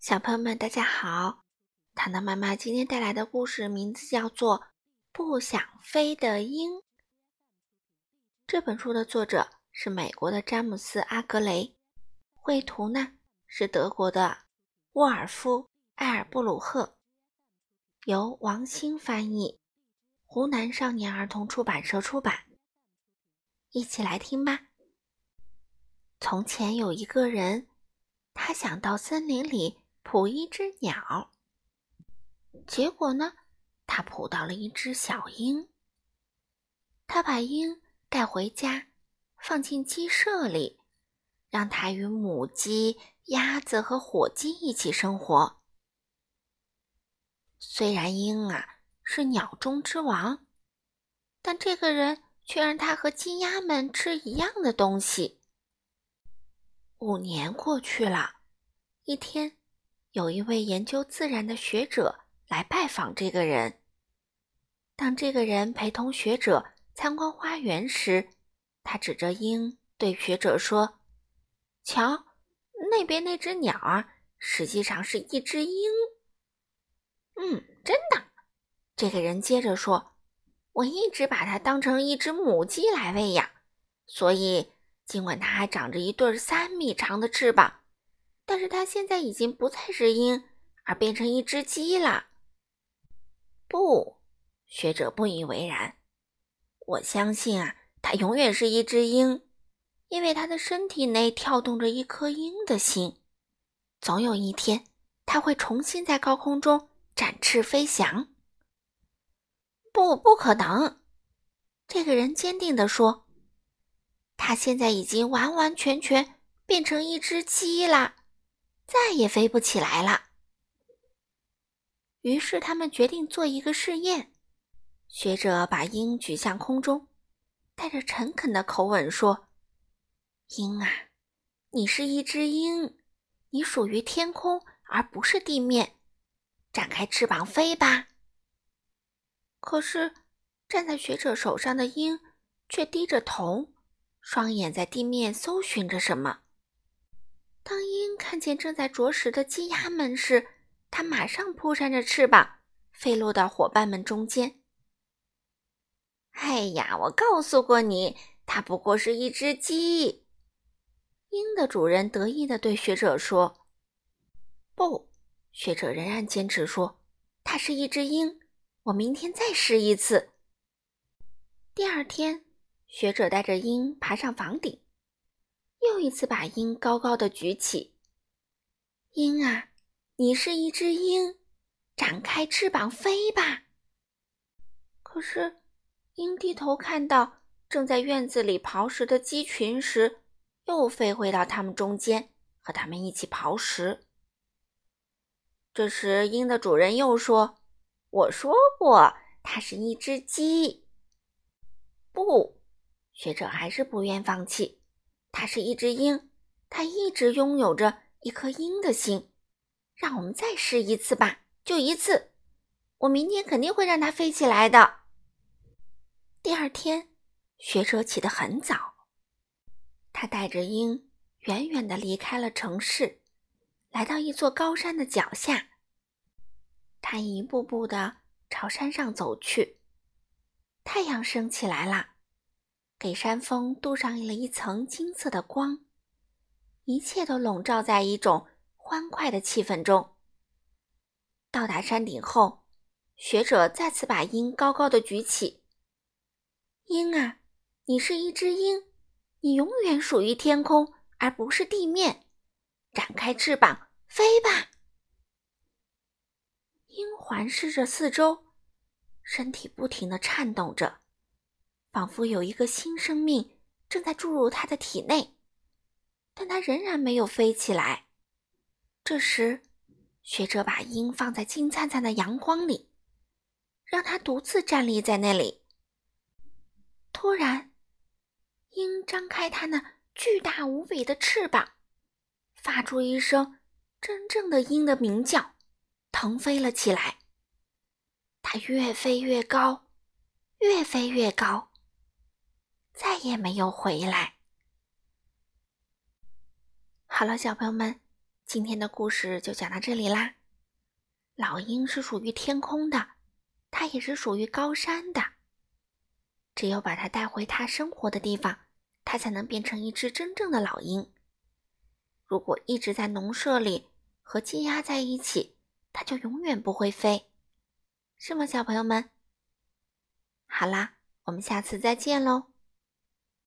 小朋友们，大家好！糖糖妈妈今天带来的故事名字叫做《不想飞的鹰》。这本书的作者是美国的詹姆斯·阿格雷，绘图呢是德国的沃尔夫·埃尔布鲁赫，由王兴翻译，湖南少年儿童出版社出版。一起来听吧。从前有一个人，他想到森林里。捕一只鸟，结果呢，他捕到了一只小鹰。他把鹰带回家，放进鸡舍里，让它与母鸡、鸭子和火鸡一起生活。虽然鹰啊是鸟中之王，但这个人却让它和鸡鸭们吃一样的东西。五年过去了，一天。有一位研究自然的学者来拜访这个人。当这个人陪同学者参观花园时，他指着鹰对学者说：“瞧，那边那只鸟啊，实际上是一只鹰。”“嗯，真的。”这个人接着说：“我一直把它当成一只母鸡来喂养，所以尽管它还长着一对三米长的翅膀。”但是它现在已经不再是鹰，而变成一只鸡了。不，学者不以为然。我相信啊，它永远是一只鹰，因为它的身体内跳动着一颗鹰的心。总有一天，它会重新在高空中展翅飞翔。不，不可能！这个人坚定地说：“它现在已经完完全全变成一只鸡了。”再也飞不起来了。于是他们决定做一个试验。学者把鹰举向空中，带着诚恳的口吻说：“鹰啊，你是一只鹰，你属于天空而不是地面，展开翅膀飞吧。”可是站在学者手上的鹰却低着头，双眼在地面搜寻着什么。看见正在啄食的鸡鸭们时，它马上扑扇着翅膀，飞落到伙伴们中间。哎呀，我告诉过你，它不过是一只鸡。鹰的主人得意地对学者说：“不，学者仍然坚持说，它是一只鹰。我明天再试一次。”第二天，学者带着鹰爬上房顶。又一次把鹰高高的举起。鹰啊，你是一只鹰，展开翅膀飞吧。可是，鹰低头看到正在院子里刨食的鸡群时，又飞回到它们中间，和它们一起刨食。这时，鹰的主人又说：“我说过，它是一只鸡。”不，学者还是不愿放弃。它是一只鹰，它一直拥有着一颗鹰的心。让我们再试一次吧，就一次。我明天肯定会让它飞起来的。第二天，学者起得很早，他带着鹰远远地离开了城市，来到一座高山的脚下。他一步步地朝山上走去。太阳升起来了。给山峰镀上了一层金色的光，一切都笼罩在一种欢快的气氛中。到达山顶后，学者再次把鹰高高的举起。鹰啊，你是一只鹰，你永远属于天空而不是地面。展开翅膀，飞吧！鹰环视着四周，身体不停地颤动着。仿佛有一个新生命正在注入它的体内，但它仍然没有飞起来。这时，学者把鹰放在金灿灿的阳光里，让它独自站立在那里。突然，鹰张开它那巨大无比的翅膀，发出一声真正的鹰的鸣叫，腾飞了起来。它越飞越高，越飞越高。再也没有回来。好了，小朋友们。今天的故事就讲到这里啦。老鹰是属于天空的，它也是属于高山的。只有把它带回它生活的地方，它才能变成一只真正的老鹰。如果一直在农舍里和鸡鸭在一起，它就永远不会飞，是吗，小朋友们？好啦，我们下次再见喽。